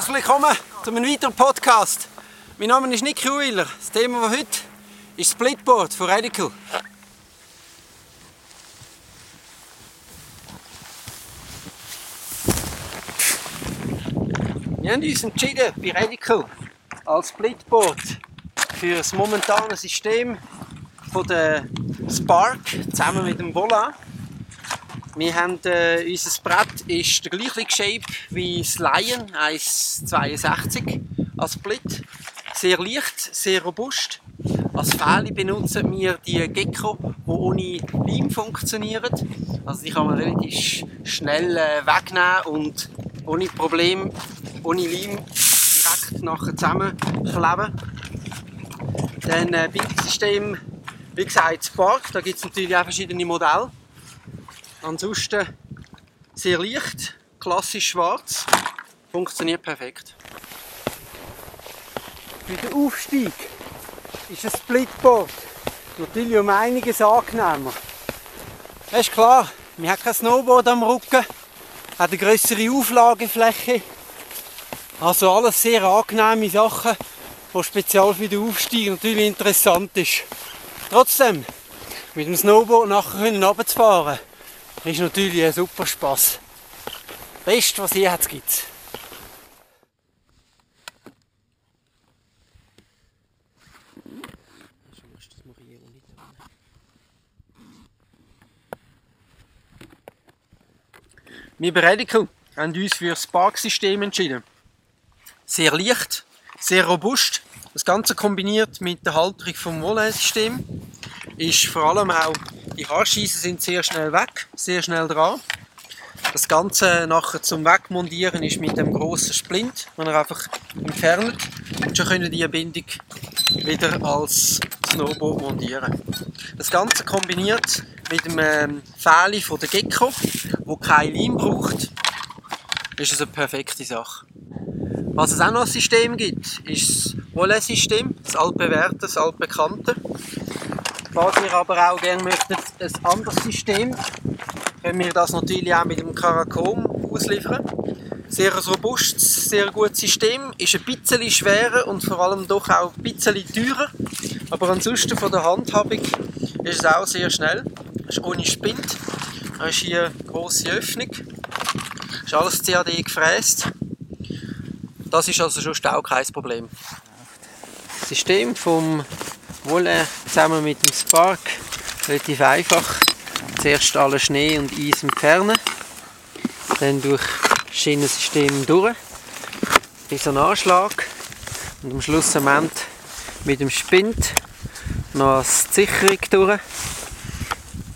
Herzlich willkommen zu einem weiteren Podcast. Mein Name ist Nick Ruhwiller. Das Thema von heute ist Splitboard von Radical. Wir haben uns entschieden, bei Radical als Splitboard für das momentane System von der Spark zusammen mit dem Volant. Wir haben, äh, unser Brett ist der gleiche Shape wie das Lion 1,62 als Split. Sehr leicht, sehr robust. Als Fähle benutzen wir die Gecko, die ohne Leim funktionieren. Also die kann man relativ schnell äh, wegnehmen und ohne Problem, ohne Leim direkt nachher zusammenkleben. Dann äh, Bindungssystem, wie gesagt, Spark. Da gibt es natürlich auch verschiedene Modelle. Ansonsten sehr leicht, klassisch schwarz, funktioniert perfekt. Für den Aufstieg ist ein Splitboard natürlich um einiges angenehmer. Das ist klar, wir haben kein Snowboard am Rücken, hat eine größere Auflagefläche. Also alles sehr angenehme Sachen, die speziell für den Aufstieg natürlich interessant ist. Trotzdem, mit dem Snowboard nachher runterzufahren, ist natürlich ein super Spaß. Best, was hier hat, gibt's. Wir bei Radical haben uns für das Parksystem entschieden. Sehr leicht, sehr robust. Das Ganze kombiniert mit der Halterung vom Volant-System ist vor allem auch, die Haarschießen sind sehr schnell weg, sehr schnell dran. Das Ganze nachher zum Wegmontieren ist mit dem grossen Splint, den er einfach entfernt und schon können die Bindung wieder als Snowboard montieren. Das Ganze kombiniert mit dem ähm, Fähli von der Gecko, wo kein Leim braucht, ist es eine perfekte Sache. Was es auch noch ein System gibt, ist das Volet-System, das altbewährte, das altbekannte. Falls ihr aber auch gerne möchtet, ein anderes System, können wir das natürlich auch mit dem Caracom ausliefern. Sehr robustes, sehr gutes System, ist ein bisschen schwerer und vor allem doch auch ein bisschen teurer. Aber ansonsten von der Handhabung ist es auch sehr schnell. Es ist ohne Spind. Da ist hier eine grosse Öffnung. Ist alles CAD gefräst. Das ist also schon auch kein Problem. Das System vom Wolle zusammen mit dem Spark relativ einfach. Zuerst alle Schnee und Eis entfernen, dann durch das Schienensystem durch, bis ein Anschlag und am Schluss am Ende mit dem Spind noch als Sicherung durch,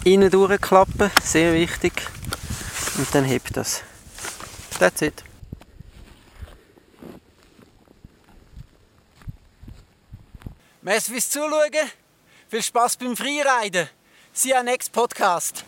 innen durchklappen, sehr wichtig, und dann hebt das. That's it. Merci fürs Zuschauen. Viel Spaß beim Freeriden. See you next Podcast.